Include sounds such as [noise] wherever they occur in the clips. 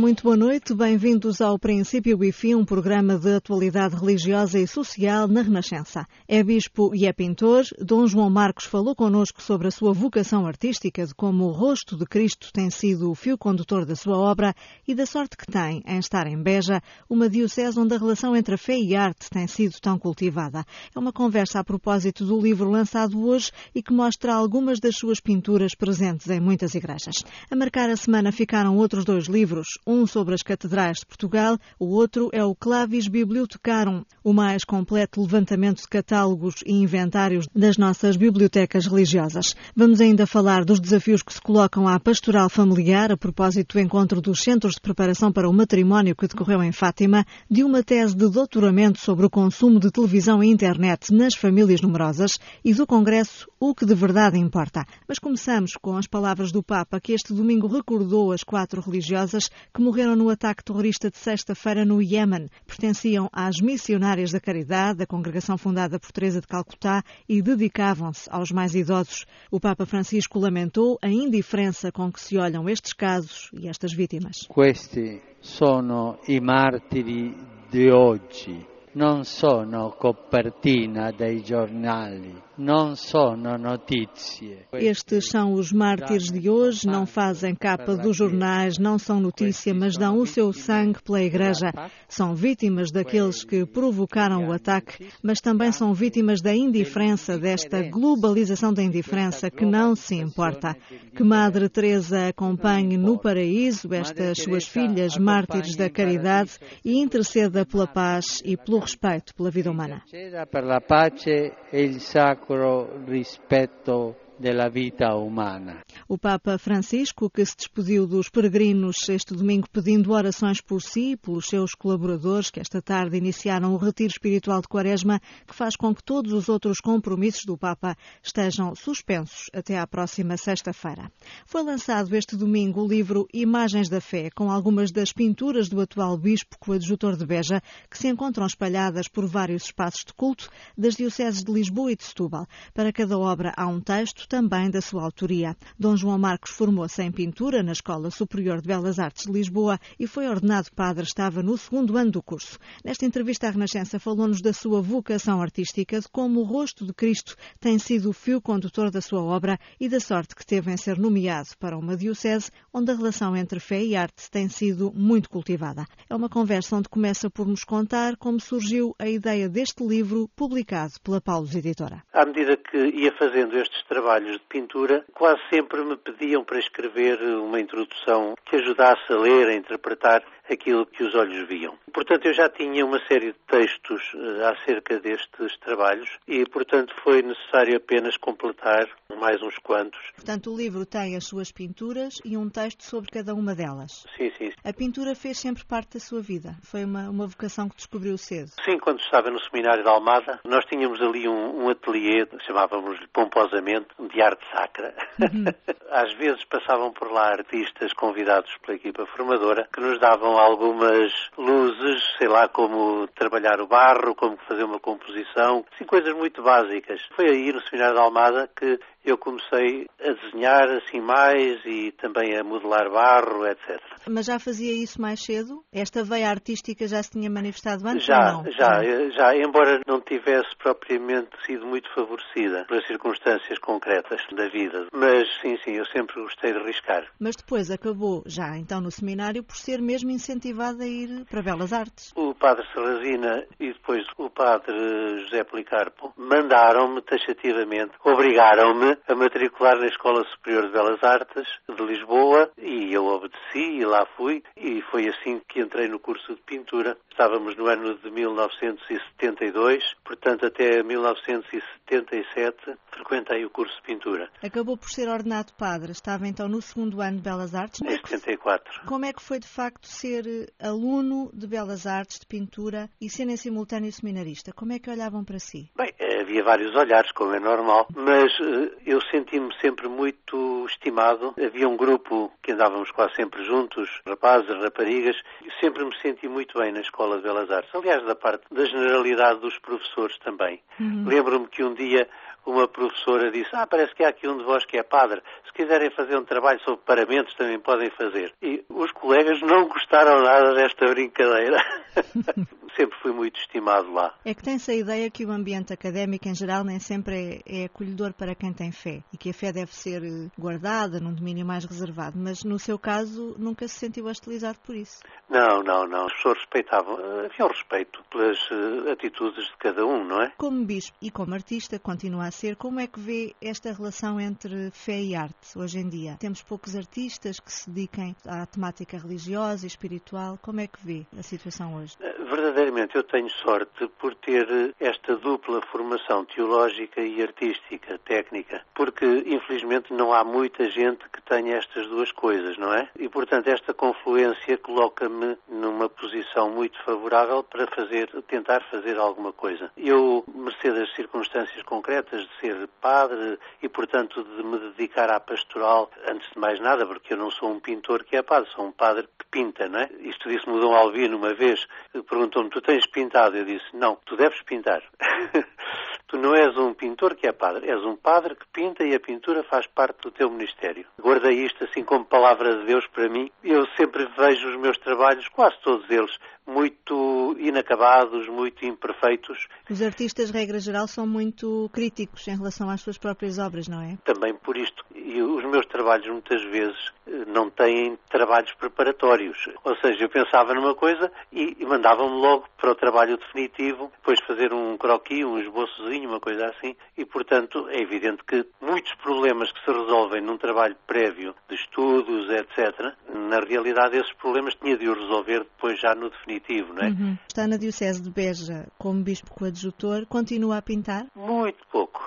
muito boa noite. Bem-vindos ao Princípio e Fim, um programa de atualidade religiosa e social na Renascença. É bispo e é pintor. Dom João Marcos falou connosco sobre a sua vocação artística, de como o rosto de Cristo tem sido o fio condutor da sua obra e da sorte que tem em estar em Beja, uma diocese onde a relação entre a fé e a arte tem sido tão cultivada. É uma conversa a propósito do livro lançado hoje e que mostra algumas das suas pinturas presentes em muitas igrejas. A marcar a semana ficaram outros dois livros, um sobre as catedrais de Portugal, o outro é o Clavis Bibliotecarum, o mais completo levantamento de catálogos e inventários das nossas bibliotecas religiosas. Vamos ainda falar dos desafios que se colocam à pastoral familiar a propósito do encontro dos Centros de Preparação para o Matrimónio que decorreu em Fátima, de uma tese de doutoramento sobre o consumo de televisão e internet nas famílias numerosas e do Congresso O que de verdade importa. Mas começamos com as palavras do Papa que este domingo recordou as quatro religiosas que morreram no ataque terrorista de sexta-feira no Iêmen. Pertenciam às missionárias da caridade, da congregação fundada por Teresa de Calcutá e dedicavam-se aos mais idosos. O Papa Francisco lamentou a indiferença com que se olham estes casos e estas vítimas. Questi sono i martiri di oggi. Non sono copertina dei giornali, non sono notizie. Estes são os mártires de hoje, não fazem capa dos jornais, não são notícia, mas dão o seu sangue pela Igreja. São vítimas daqueles que provocaram o ataque, mas também são vítimas da indiferença, desta globalização da indiferença que não se importa. Que Madre Teresa acompanhe no paraíso estas suas filhas mártires da caridade e interceda pela paz e pelo respeito pela vida humana. Per la pace e il sacro sacro rispetto della vita umana. O Papa Francisco, que se despediu dos peregrinos este domingo pedindo orações por si e pelos seus colaboradores, que esta tarde iniciaram o retiro espiritual de Quaresma, que faz com que todos os outros compromissos do Papa estejam suspensos até à próxima sexta-feira. Foi lançado este domingo o livro Imagens da Fé, com algumas das pinturas do atual bispo coadjutor de Beja, que se encontram espalhadas por vários espaços de culto das dioceses de Lisboa e de Setúbal. Para cada obra há um texto também da sua autoria. Dom João Marcos formou-se em pintura na Escola Superior de Belas Artes de Lisboa e foi ordenado padre, estava no segundo ano do curso. Nesta entrevista à Renascença falou-nos da sua vocação artística, de como o rosto de Cristo tem sido o fio condutor da sua obra e da sorte que teve em ser nomeado para uma diocese onde a relação entre fé e arte tem sido muito cultivada. É uma conversa onde começa por nos contar como surgiu a ideia deste livro publicado pela Paulos Editora. À medida que ia fazendo estes trabalhos trabalhos de pintura, quase sempre me pediam para escrever uma introdução que ajudasse a ler, a interpretar aquilo que os olhos viam. Portanto, eu já tinha uma série de textos uh, acerca destes trabalhos e, portanto, foi necessário apenas completar mais uns quantos. Portanto, o livro tem as suas pinturas e um texto sobre cada uma delas. Sim, sim. A pintura fez sempre parte da sua vida? Foi uma, uma vocação que descobriu cedo? Sim, quando estava no seminário de Almada, nós tínhamos ali um, um ateliê, chamávamos-lhe pomposamente, de arte sacra. Uhum. [laughs] Às vezes passavam por lá artistas convidados pela equipa formadora que nos davam algumas luzes, sei lá, como trabalhar o barro, como fazer uma composição, assim, coisas muito básicas. Foi aí no Seminário de Almada que eu comecei a desenhar assim mais e também a modelar barro, etc. Mas já fazia isso mais cedo? Esta veia artística já se tinha manifestado antes já? Já, já, embora não tivesse propriamente sido muito favorecida pelas circunstâncias concretas da vida. Mas sim, sim, eu sempre gostei de arriscar. Mas depois acabou, já então no seminário, por ser mesmo incentivado a ir para Belas Artes. O padre Serrazina e depois o padre José Policarpo mandaram-me taxativamente, obrigaram-me a matricular na Escola Superior de Belas Artes de Lisboa e eu obedeci e lá fui e foi assim que entrei no curso de pintura. Estávamos no ano de 1972, portanto até 1977 frequentei o curso de pintura. Acabou por ser ordenado padre, estava então no segundo ano de Belas Artes. Em 74. Como é que foi de facto ser aluno de Belas Artes, de pintura e ser em simultâneo seminarista? Como é que olhavam para si? Bem, havia vários olhares, como é normal, mas uh, eu senti-me sempre muito estimado. Havia um grupo que andávamos quase sempre juntos, rapazes, raparigas, e sempre me senti muito bem na Escola de Belas Artes. Aliás, da parte da generalidade dos professores também. Uhum. Lembro-me que um dia uma professora disse, ah, parece que há aqui um de vós que é padre, se quiserem fazer um trabalho sobre paramentos também podem fazer. E os colegas não gostaram nada desta brincadeira. [laughs] sempre fui muito estimado lá. É que tem-se a ideia que o ambiente académico em geral nem sempre é, é, acolhedor para quem tem fé e que a fé deve ser eh, guardada num domínio mais reservado, mas no seu caso nunca se sentiu hostilizado por isso. Não, não, não. As pessoas respeitavam, eh, havia um respeito pelas uh, atitudes de cada um, não é? Como bispo e como artista, continua a ser, como é que vê esta relação entre fé e arte hoje em dia? Temos poucos artistas que se dediquem à temática religiosa e espiritual. Como é que vê a situação hoje? Verdadeiramente eu tenho sorte por ter esta dupla formação teológica e artística, técnica, porque infelizmente não há muita gente que tenha estas duas coisas, não é? E portanto esta confluência coloca-me numa posição muito favorável para fazer, tentar fazer alguma coisa. Eu, mercê das circunstâncias concretas de ser padre e portanto de me dedicar à pastoral, antes de mais nada, porque eu não sou um pintor que é padre, sou um padre que pinta, não é? Isto disse-me Dom Albino uma vez, perguntou-me, tu tens pintado? Eu disse, não, tu deves pintar. [laughs] tu não és um pintor que é padre, és um padre que pinta e a pintura faz parte do teu ministério. Guardei isto assim como palavra de Deus para mim. Eu sempre vejo os meus trabalhos, quase todos eles, muito inacabados, muito imperfeitos. Os artistas, regra geral, são muito críticos em relação às suas próprias obras, não é? Também por isto. E os meus trabalhos, muitas vezes, não têm trabalhos preparatórios. Ou seja, eu pensava numa coisa e, e mandava-me logo para o trabalho definitivo, depois fazer um croquis, um esboçozinho, uma coisa assim. E, portanto, é evidente que muitos problemas que se resolvem num trabalho prévio de estudos, etc., na realidade esses problemas tinha de os resolver depois já no definitivo definitivo, não é? Uhum. Está na Diocese de Beja como bispo coadjutor, continua a pintar? Muito pouco.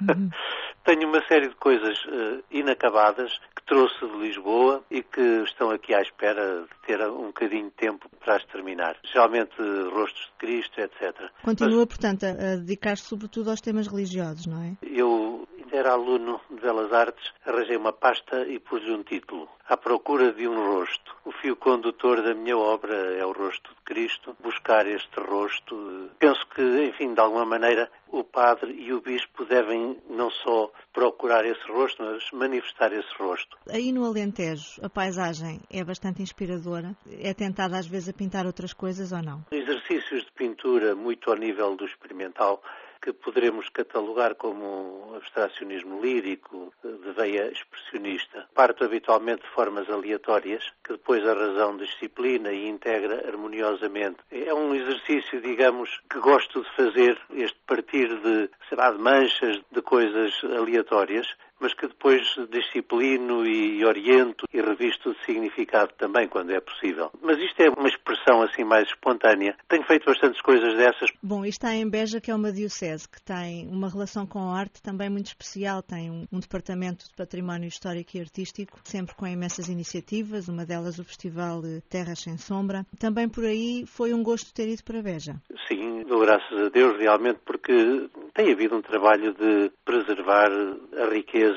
Uhum. [laughs] Tenho uma série de coisas uh, inacabadas que trouxe de Lisboa e que estão aqui à espera de ter um bocadinho de tempo para as terminar. Geralmente rostos de Cristo, etc. Continua, Mas, portanto, a, a dedicar-se sobretudo aos temas religiosos, não é? Eu era aluno de Belas Artes, arranjei uma pasta e pus-lhe um título, À procura de um rosto. O fio condutor da minha obra é o rosto de Cristo, buscar este rosto. Penso que, enfim, de alguma maneira, o padre e o bispo devem não só procurar esse rosto, mas manifestar esse rosto. Aí no Alentejo, a paisagem é bastante inspiradora? É tentada às vezes a pintar outras coisas ou não? Exercícios de pintura muito ao nível do experimental que poderemos catalogar como abstracionismo lírico, de veia expressionista. Parto habitualmente de formas aleatórias, que depois a razão disciplina e integra harmoniosamente. É um exercício, digamos, que gosto de fazer, este partir de, será de manchas, de coisas aleatórias, mas que depois disciplino e oriento e revisto de significado também, quando é possível. Mas isto é uma expressão assim mais espontânea. Tenho feito bastantes coisas dessas. Bom, está em Beja, que é uma diocese que tem uma relação com a arte também muito especial. Tem um, um departamento de património histórico e artístico, sempre com imensas iniciativas, uma delas o Festival Terras Sem Sombra. Também por aí foi um gosto ter ido para Beja. Sim, dou graças a Deus realmente, porque tem havido um trabalho de preservar a riqueza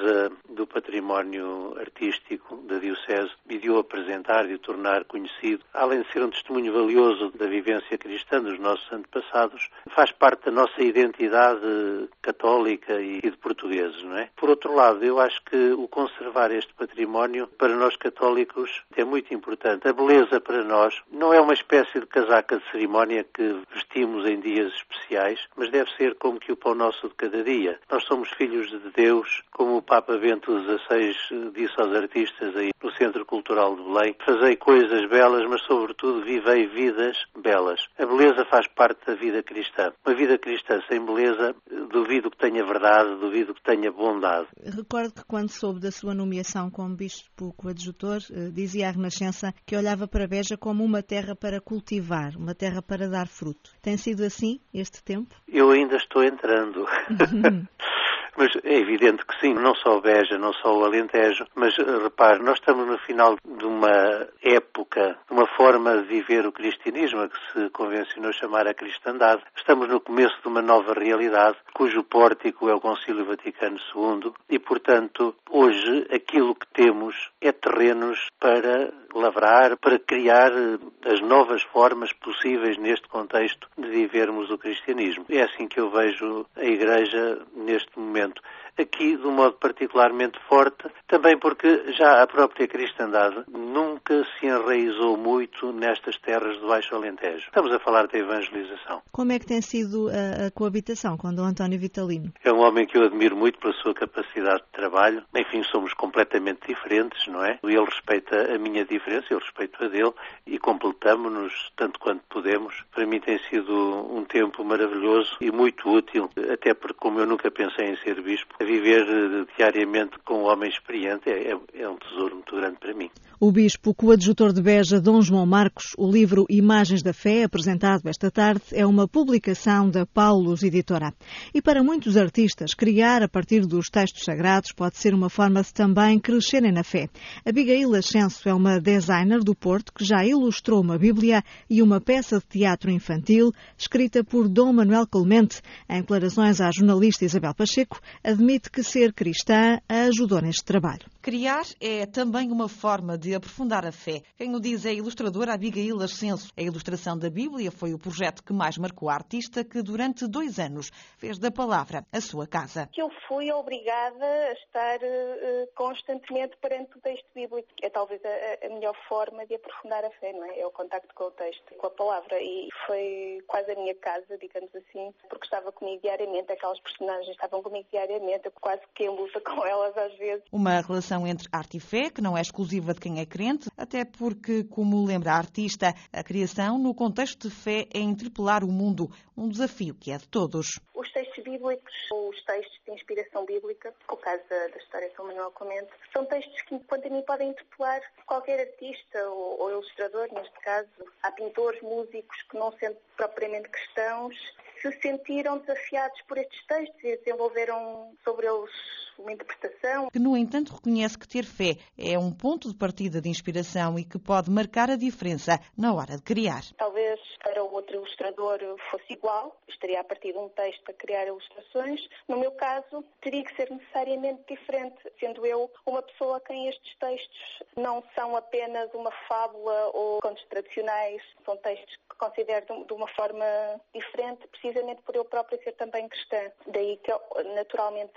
do património artístico da Diocese e de o apresentar, de o tornar conhecido. Além de ser um testemunho valioso da vivência cristã dos nossos antepassados, faz parte da nossa identidade católica e de portugueses, não é? Por outro lado, eu acho que o conservar este património, para nós católicos, é muito importante. A beleza para nós não é uma espécie de casaca de cerimónia que vestimos em dias especiais, mas deve ser como que o pão nosso de cada dia. Nós somos filhos de Deus, como o Papa Bento XVI disse aos artistas aí no Centro Cultural de Belém. Fazei coisas belas, mas sobretudo vivei vidas belas. A beleza faz parte da vida cristã. Uma vida cristã sem beleza, duvido que tenha verdade, duvido que tenha bondade. Recordo que quando soube da sua nomeação como bispo coadjutor, eh, dizia à Renascença que olhava para Beja como uma terra para cultivar, uma terra para dar fruto. Tem sido assim este tempo? Eu ainda estou entrando. [laughs] Mas é evidente que sim, não só o Beja, não só o Alentejo, mas repare, nós estamos no final de uma época, de uma forma de viver o cristianismo, a que se convencionou chamar a cristandade. Estamos no começo de uma nova realidade, cujo pórtico é o Concílio Vaticano II, e, portanto, hoje aquilo que temos é terrenos para lavrar, para criar as novas formas possíveis neste contexto de vivermos o cristianismo. É assim que eu vejo a Igreja neste momento aqui de um modo particularmente forte, também porque já a própria cristandade nunca se enraizou muito nestas terras do Baixo Alentejo. Estamos a falar de evangelização. Como é que tem sido a, a coabitação com Dom António Vitalino? É um homem que eu admiro muito pela sua capacidade de trabalho. Enfim, somos completamente diferentes, não é? Ele respeita a minha diferença, eu respeito a dele e completamos-nos tanto quanto podemos. Para mim tem sido um tempo maravilhoso e muito útil, até porque como eu nunca pensei em ser bispo, viver eh, diariamente com um homem experiente é, é, é, um tesouro muito grande para mim. O bispo coadjutor de Beja, Dom João Marcos, o livro Imagens da Fé, apresentado esta tarde, é uma publicação da Paulus Editora. E para muitos artistas, criar a partir dos textos sagrados pode ser uma forma de também crescerem na fé. Abigail Ascenso é uma designer do Porto que já ilustrou uma Bíblia e uma peça de teatro infantil escrita por Dom Manuel Clemente. Em declarações à jornalista Isabel Pacheco, admite que ser cristã a ajudou neste trabalho. Criar é também uma forma de aprofundar a fé. Quem o diz é a ilustradora Abigail Ascenso. A ilustração da Bíblia foi o projeto que mais marcou a artista, que durante dois anos fez da palavra a sua casa. Eu fui obrigada a estar uh, constantemente perante o texto bíblico. É talvez a, a, melhor forma de aprofundar a fé, não é? É o contacto com o texto, com a palavra. E foi quase a minha casa, digamos assim, porque estava comigo diariamente, aquelas personagens estavam comigo diariamente, eu quase que em luta [laughs] com elas às vezes. Uma relação entre arte e fé, que não é exclusiva de quem é crente, até porque, como lembra a artista, a criação no contexto de fé é interpelar o mundo, um desafio que é de todos. Os textos bíblicos, os textos de inspiração bíblica, o caso da, da história que o Manuel comenta, são textos que, quanto a mim, podem interpelar qualquer artista ou, ou ilustrador, neste caso. Há pintores, músicos que, não sendo propriamente cristãos, se sentiram desafiados por estes textos e desenvolveram sobre eles uma interpretação. Que, no entanto, reconhece que ter fé é um ponto de partida de inspiração e que pode marcar a diferença na hora de criar. Talvez para o outro ilustrador fosse igual, estaria a partir de um texto a criar ilustrações. No meu caso, teria que ser necessariamente diferente, sendo eu uma pessoa a quem estes textos não são apenas uma fábula ou contos tradicionais, são textos que considero de uma forma diferente, precisamente por eu própria ser também cristã. Daí que, naturalmente,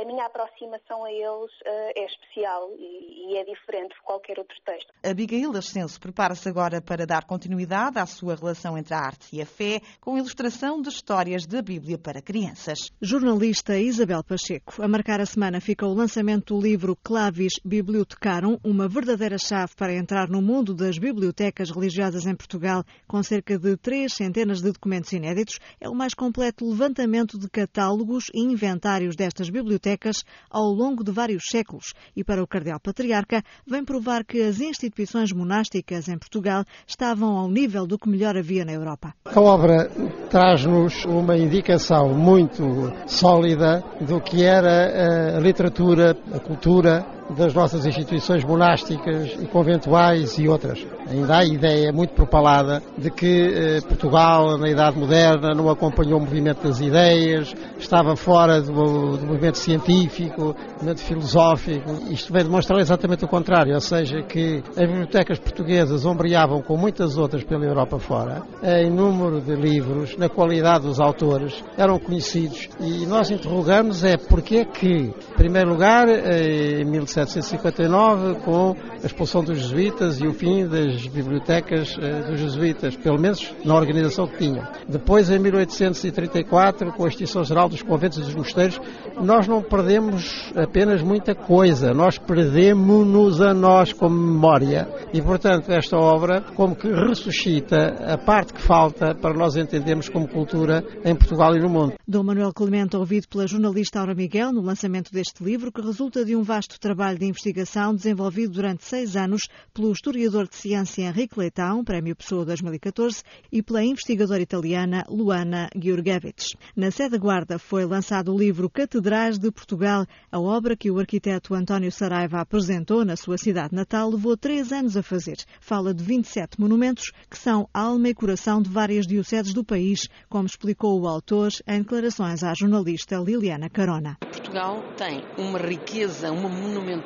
a minha aproximação a eles é especial e é diferente de qualquer outro texto. Abigail Ascenso prepara-se agora para dar continuidade à sua relação entre a arte e a fé, com ilustração de histórias da Bíblia para crianças. Jornalista Isabel Pacheco. A marcar a semana fica o lançamento do livro Clavis Bibliotecarum, uma verdadeira chave para entrar no mundo das bibliotecas religiosas em Portugal, com cerca de três centenas de documentos inéditos. É o mais completo levantamento de catálogos e inventários destas bibliotecas ao longo de vários séculos. E para o Cardeal Patriarca, vem provar que as instituições monásticas em Portugal estavam ao nível do que melhor havia na Europa. A obra traz-nos uma indicação muito sólida do que era a literatura, a cultura, das nossas instituições monásticas e conventuais e outras. Ainda há a ideia muito propalada de que eh, Portugal, na Idade Moderna, não acompanhou o movimento das ideias, estava fora do, do movimento científico, do movimento filosófico. Isto vem demonstrar exatamente o contrário, ou seja, que as bibliotecas portuguesas ombreavam com muitas outras pela Europa fora, em número de livros, na qualidade dos autores, eram conhecidos. E nós interrogamos é porque que, em primeiro lugar, eh, em 17 1759, com a expulsão dos jesuítas e o fim das bibliotecas eh, dos jesuítas, pelo menos na organização que tinham. Depois, em 1834, com a extinção geral dos conventos e dos mosteiros, nós não perdemos apenas muita coisa, nós perdemos-nos a nós como memória. E, portanto, esta obra como que ressuscita a parte que falta para nós entendermos como cultura em Portugal e no mundo. Dom Manuel Clemente, ouvido pela jornalista Aura Miguel no lançamento deste livro, que resulta de um vasto trabalho trabalho de investigação desenvolvido durante seis anos pelo historiador de ciência Henrique Leitão, Prémio Pessoa 2014, e pela investigadora italiana Luana Georgievich. Na sede guarda foi lançado o livro Catedrais de Portugal. A obra que o arquiteto António Saraiva apresentou na sua cidade natal levou três anos a fazer. Fala de 27 monumentos que são alma e coração de várias dioceses do país, como explicou o autor em declarações à jornalista Liliana Carona. Portugal tem uma riqueza, uma monumentalidade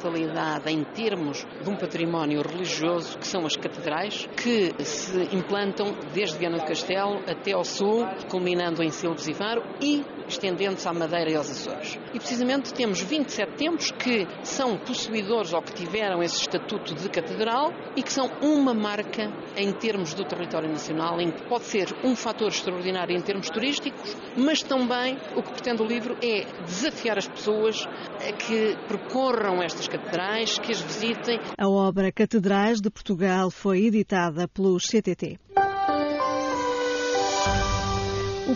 em termos de um património religioso, que são as catedrais, que se implantam desde Viana do Castelo até ao sul, culminando em Silves e Faro e estendendo-se à Madeira e aos Açores. E precisamente temos 27 templos que são possuidores ou que tiveram esse estatuto de catedral e que são uma marca em termos do território nacional, em que pode ser um fator extraordinário em termos turísticos, mas também o que pretende o livro é desafiar as pessoas a que percorram estas catedrais, que as visitem. A obra Catedrais de Portugal foi editada pelo CTT.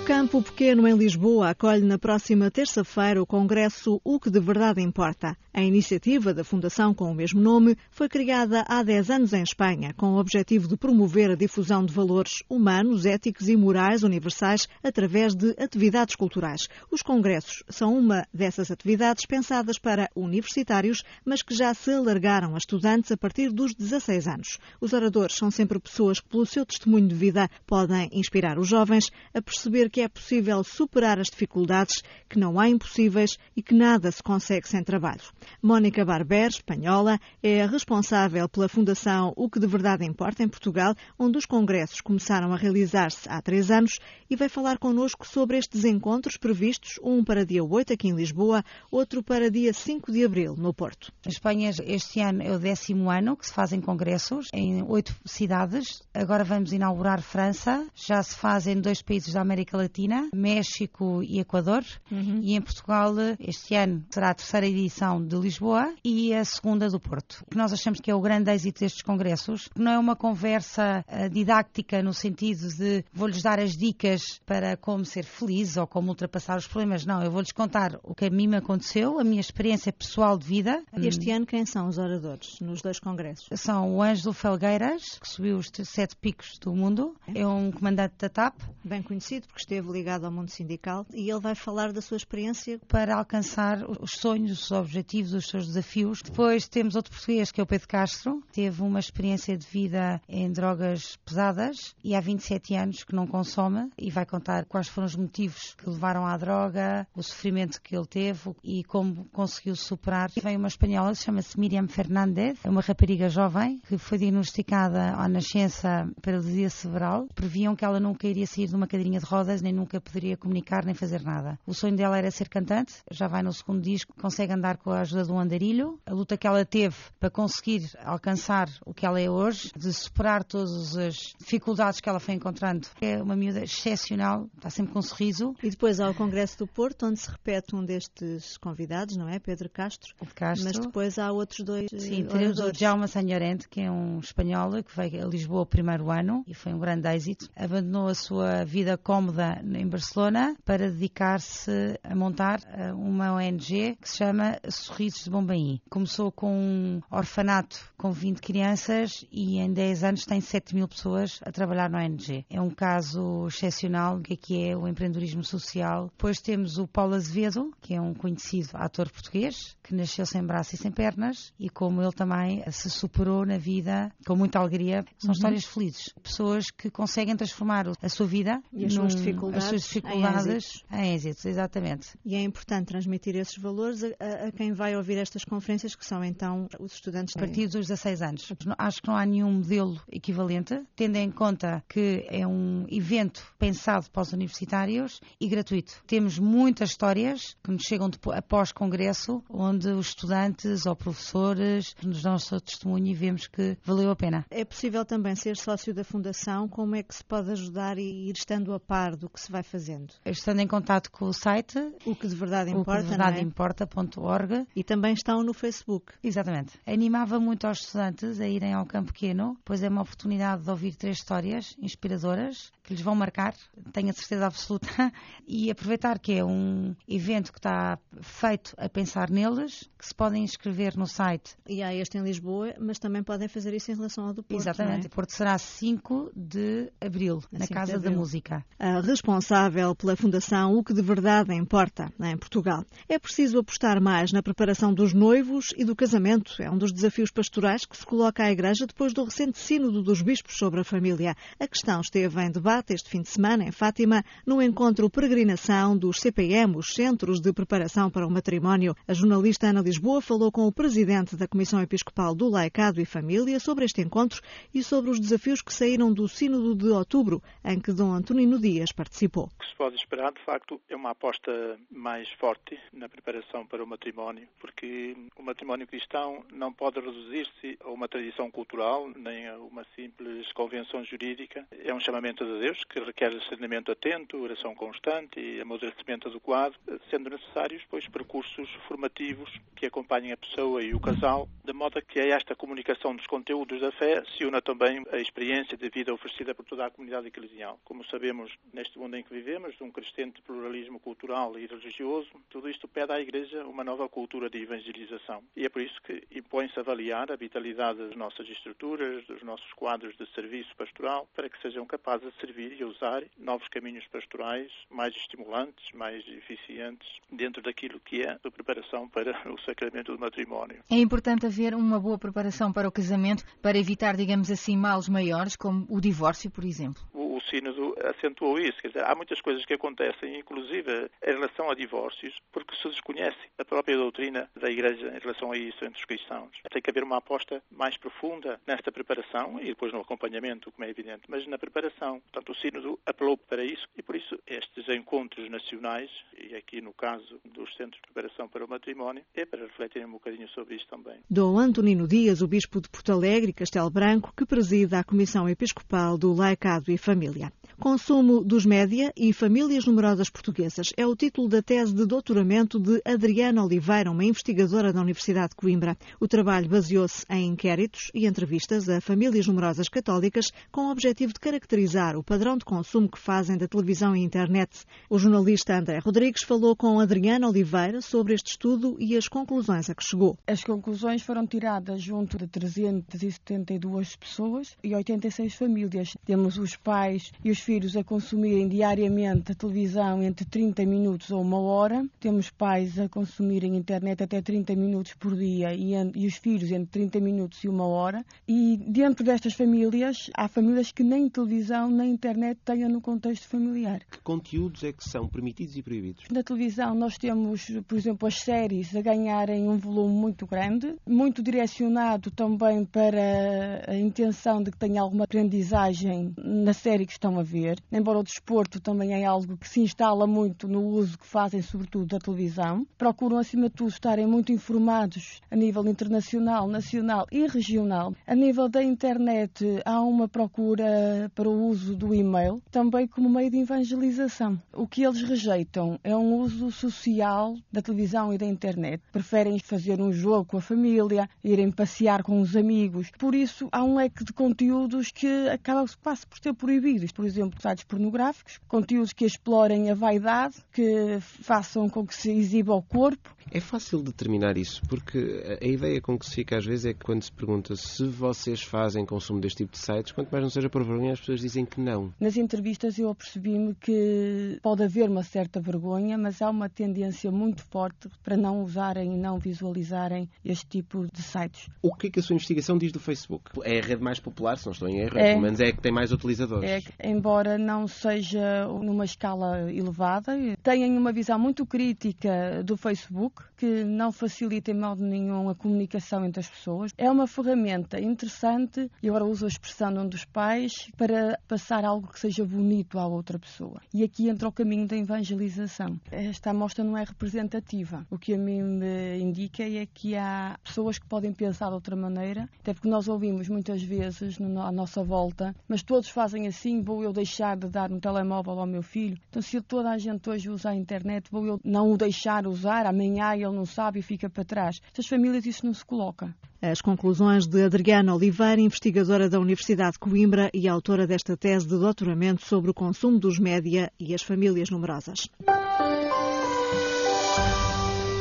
Campo Pequeno em Lisboa acolhe na próxima terça-feira o Congresso O que de Verdade Importa. A iniciativa da Fundação com o mesmo nome foi criada há 10 anos em Espanha, com o objetivo de promover a difusão de valores humanos, éticos e morais universais através de atividades culturais. Os congressos são uma dessas atividades pensadas para universitários, mas que já se alargaram a estudantes a partir dos 16 anos. Os oradores são sempre pessoas que, pelo seu testemunho de vida, podem inspirar os jovens a perceber que é possível superar as dificuldades, que não há impossíveis e que nada se consegue sem trabalho. Mónica Barber, espanhola, é responsável pela Fundação O que de Verdade Importa em Portugal, onde os congressos começaram a realizar-se há três anos e vai falar connosco sobre estes encontros previstos, um para dia 8 aqui em Lisboa, outro para dia 5 de abril no Porto. Em Espanha, este ano é o décimo ano que se fazem congressos em oito cidades. Agora vamos inaugurar França, já se faz em dois países da América Latina, México e Equador. Uhum. E em Portugal, este ano será a terceira edição de Lisboa e a segunda do Porto. O que nós achamos que é o grande êxito destes congressos, não é uma conversa uh, didática no sentido de vou-lhes dar as dicas para como ser feliz ou como ultrapassar os problemas. Não, eu vou-lhes contar o que a mim me aconteceu, a minha experiência pessoal de vida. Este hum. ano, quem são os oradores nos dois congressos? São o Ângelo Felgueiras, que subiu os sete picos do mundo, é um comandante da TAP. Bem conhecido, porque esteve ligado ao mundo sindical e ele vai falar da sua experiência para alcançar os sonhos, os objetivos, os seus desafios. Depois temos outro português que é o Pedro Castro, teve uma experiência de vida em drogas pesadas e há 27 anos que não consome e vai contar quais foram os motivos que levaram à droga, o sofrimento que ele teve e como conseguiu superar. Vem uma espanhola, chama-se Miriam Fernández, é uma rapariga jovem que foi diagnosticada à nascença paralisia cerebral. Previam que ela nunca iria sair de uma cadeirinha de rodas nem nunca poderia comunicar nem fazer nada. O sonho dela era ser cantante, já vai no segundo disco, consegue andar com a ajuda de um andarilho. A luta que ela teve para conseguir alcançar o que ela é hoje, de superar todas as dificuldades que ela foi encontrando, é uma miúda excepcional, está sempre com um sorriso. E depois há o Congresso do Porto, onde se repete um destes convidados, não é? Pedro Castro. Castro. Mas depois há outros dois. Sim, temos o Jaume Sanhorente, que é um espanhol que veio a Lisboa o primeiro ano e foi um grande êxito. Abandonou a sua vida cómoda em Barcelona para dedicar-se a montar eh, uma ONG que se chama Sorrisos de Bombaim. Começou com um orfanato com 20 crianças e em 10 anos tem 7 mil pessoas a trabalhar na ONG. É um caso excepcional que aqui é o empreendedorismo social. Depois temos o Paulo Azevedo, que é um conhecido ator português, que nasceu sem braços e sem pernas e como ele também se superou na vida com muita alegria. São uhum. histórias felizes. Pessoas que conseguem transformar a sua vida e as num, suas dificuldades, as suas dificuldades em êxitos. exatamente. E é importante transmitir esses valores a, a, quem vai ouvir estas conferências, que são então os estudantes. A partir dos 16 anos. Acho que não há nenhum modelo equivalente, tendo em conta que é um evento pensado para os universitários e gratuito. Temos muitas histórias que nos chegam após congresso, onde os estudantes ou professores nos dão o seu testemunho e vemos que valeu a pena. É possível também ser sócio da Fundação? Como é que se pode ajudar e ir estando a par do que se vai fazendo? Estando em contato com o site o que de verdade importa, o que de verdade é? importa.org e também estão no Facebook. Exatamente. Animava muito aos estudantes a irem ao Campo Pequeno, pois é uma oportunidade de ouvir três histórias inspiradoras que lhes vão marcar, tenho a certeza absoluta, [laughs] e aproveitar que é um evento que está feito a pensar neles, que se podem inscrever no site. E há este em Lisboa, mas também podem fazer isso em relação ao do Porto. Exatamente, é? o Porto será 5 de abril, na Casa da Música. A responsável pela Fundação O que de Verdade Importa, em Portugal. É preciso apostar mais na preparação dos noivos e do casamento. É um dos desafios pastorais que se coloca à Igreja depois do recente Sínodo dos Bispos sobre a família. A questão esteve em debate este fim de semana em Fátima, no encontro Peregrinação dos CPM, os Centros de Preparação para o Matrimónio. A jornalista Ana Lisboa falou com o presidente da Comissão Episcopal do Laicado e Família sobre este encontro e sobre os desafios que saíram do Sínodo de outubro, em que Dom Antonino Dias participou. O que se pode esperar, de facto, é uma aposta mais forte na preparação para o matrimónio, porque o matrimónio cristão não pode reduzir-se a uma tradição cultural, nem a uma simples convenção jurídica. É um chamamento de Deus que requer discernimento atento, oração constante e amadurecimento adequado, sendo necessários, pois, percursos formativos que acompanhem a pessoa e o casal, de modo que a esta comunicação dos conteúdos da fé se una também a experiência de vida oferecida por toda a comunidade eclesial. Como sabemos, neste mundo em que vivemos, de um crescente pluralismo cultural e religioso, tudo isto pede à Igreja uma nova cultura de evangelização. E é por isso que impõe-se avaliar a vitalidade das nossas estruturas, dos nossos quadros de serviço pastoral, para que sejam capazes de servir e usar novos caminhos pastorais mais estimulantes, mais eficientes, dentro daquilo que é a preparação para o sacramento do matrimónio. É importante haver uma boa preparação para o casamento para evitar, digamos assim, males maiores, como o divórcio, por exemplo. O, o Sínodo acentuou isso. Quer dizer, há muitas coisas que acontecem, inclusive em relação a divórcios, porque se desconhece a própria doutrina da Igreja em relação a isso entre os cristãos. Tem que haver uma aposta mais profunda nesta preparação e depois no acompanhamento, como é evidente, mas na preparação. Portanto, o Sínodo apelou para isso e por isso estes encontros nacionais, e aqui no caso dos Centros de Preparação para o Matrimónio, é para refletirem um bocadinho sobre isso também. Dom Antonino Dias, o Bispo de Porto Alegre e Castelo Branco, que preside a Comissão Episcopal do Laicado e Família. Australia. Consumo dos média e famílias numerosas portuguesas é o título da tese de doutoramento de Adriana Oliveira, uma investigadora da Universidade de Coimbra. O trabalho baseou-se em inquéritos e entrevistas a famílias numerosas católicas com o objetivo de caracterizar o padrão de consumo que fazem da televisão e internet. O jornalista André Rodrigues falou com Adriana Oliveira sobre este estudo e as conclusões a que chegou. As conclusões foram tiradas junto de 372 pessoas e 86 famílias. Temos os pais e os filhos a consumirem diariamente a televisão entre 30 minutos ou uma hora. Temos pais a consumirem internet até 30 minutos por dia e, e os filhos entre 30 minutos e uma hora. E dentro destas famílias, há famílias que nem televisão nem internet tenham no contexto familiar. Que conteúdos é que são permitidos e proibidos? Na televisão nós temos, por exemplo, as séries a ganharem um volume muito grande, muito direcionado também para a intenção de que tenha alguma aprendizagem na série que estão a ver. Embora o desporto também é algo que se instala muito no uso que fazem, sobretudo, da televisão. Procuram, acima de tudo, estarem muito informados a nível internacional, nacional e regional. A nível da internet, há uma procura para o uso do e-mail, também como meio de evangelização. O que eles rejeitam é um uso social da televisão e da internet. Preferem fazer um jogo com a família, irem passear com os amigos. Por isso, há um leque de conteúdos que acaba quase por ser proibidos. Por exemplo, sites pornográficos, conteúdos que explorem a vaidade, que façam com que se exiba o corpo. É fácil determinar isso, porque a ideia com que se fica às vezes é que quando se pergunta se vocês fazem consumo deste tipo de sites, quanto mais não seja por vergonha, as pessoas dizem que não. Nas entrevistas eu percebi-me que pode haver uma certa vergonha, mas há uma tendência muito forte para não usarem e não visualizarem este tipo de sites. O que é que a sua investigação diz do Facebook? É a rede mais popular, se não estou em erro, é, pelo menos é a que tem mais utilizadores. É, embora não seja numa escala elevada, têm uma visão muito crítica do Facebook, que não facilita em modo nenhum a comunicação entre as pessoas. É uma ferramenta interessante, e agora uso a expressão de um dos pais, para passar algo que seja bonito à outra pessoa. E aqui entra o caminho da evangelização. Esta amostra não é representativa. O que a mim me indica é que há pessoas que podem pensar de outra maneira, até porque nós ouvimos muitas vezes à nossa volta, mas todos fazem assim, vou eu deixar de dar um telemóvel ao meu filho? Então, se toda a gente hoje usa a internet, vou eu não o deixar usar? Amanhã ele não sabe e fica para trás. Estas famílias isso não se coloca. As conclusões de Adriana Oliveira, investigadora da Universidade de Coimbra e autora desta tese de doutoramento sobre o consumo dos média e as famílias numerosas.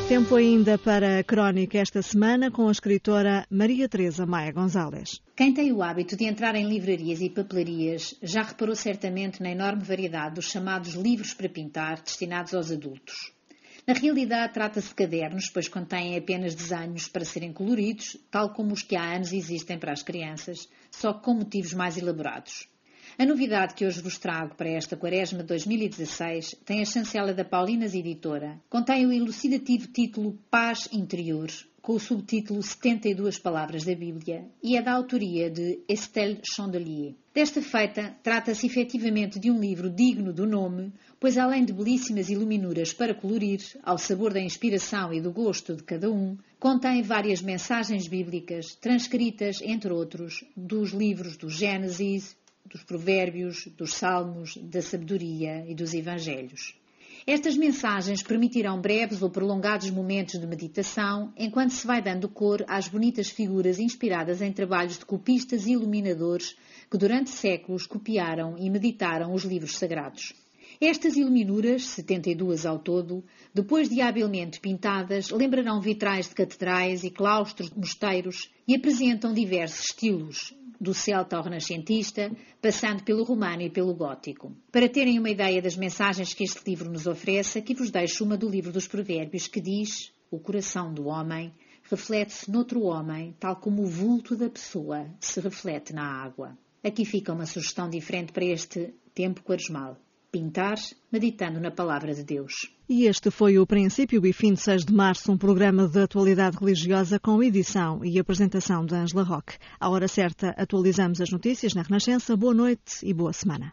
Tempo ainda para a crónica esta semana com a escritora Maria Teresa Maia Gonzalez. Quem tem o hábito de entrar em livrarias e papelarias já reparou certamente na enorme variedade dos chamados livros para pintar destinados aos adultos. Na realidade, trata-se de cadernos, pois contêm apenas desenhos para serem coloridos, tal como os que há anos existem para as crianças, só com motivos mais elaborados. A novidade que hoje vos trago para esta quaresma 2016 tem a chancela da Paulinas Editora. Contém o elucidativo título Paz Interior, com o subtítulo 72 Palavras da Bíblia, e é da autoria de Estelle Chandelier. Desta feita, trata-se efetivamente de um livro digno do nome, pois além de belíssimas iluminuras para colorir, ao sabor da inspiração e do gosto de cada um, contém várias mensagens bíblicas, transcritas, entre outros, dos livros do Gênesis, dos provérbios, dos salmos, da sabedoria e dos evangelhos. Estas mensagens permitirão breves ou prolongados momentos de meditação, enquanto se vai dando cor às bonitas figuras inspiradas em trabalhos de copistas e iluminadores que durante séculos copiaram e meditaram os livros sagrados. Estas iluminuras, 72 ao todo, depois de habilmente pintadas, lembrarão vitrais de catedrais e claustros de mosteiros e apresentam diversos estilos, do celta ao renascentista, passando pelo romano e pelo gótico. Para terem uma ideia das mensagens que este livro nos oferece, aqui vos deixo uma do livro dos Provérbios que diz: O coração do homem reflete-se noutro homem, tal como o vulto da pessoa se reflete na água. Aqui fica uma sugestão diferente para este tempo quaresmal. Pintar, meditando na palavra de Deus. E este foi o princípio e fim de 6 de março, um programa de atualidade religiosa com edição e apresentação de Angela Roque. À hora certa, atualizamos as notícias na Renascença. Boa noite e boa semana.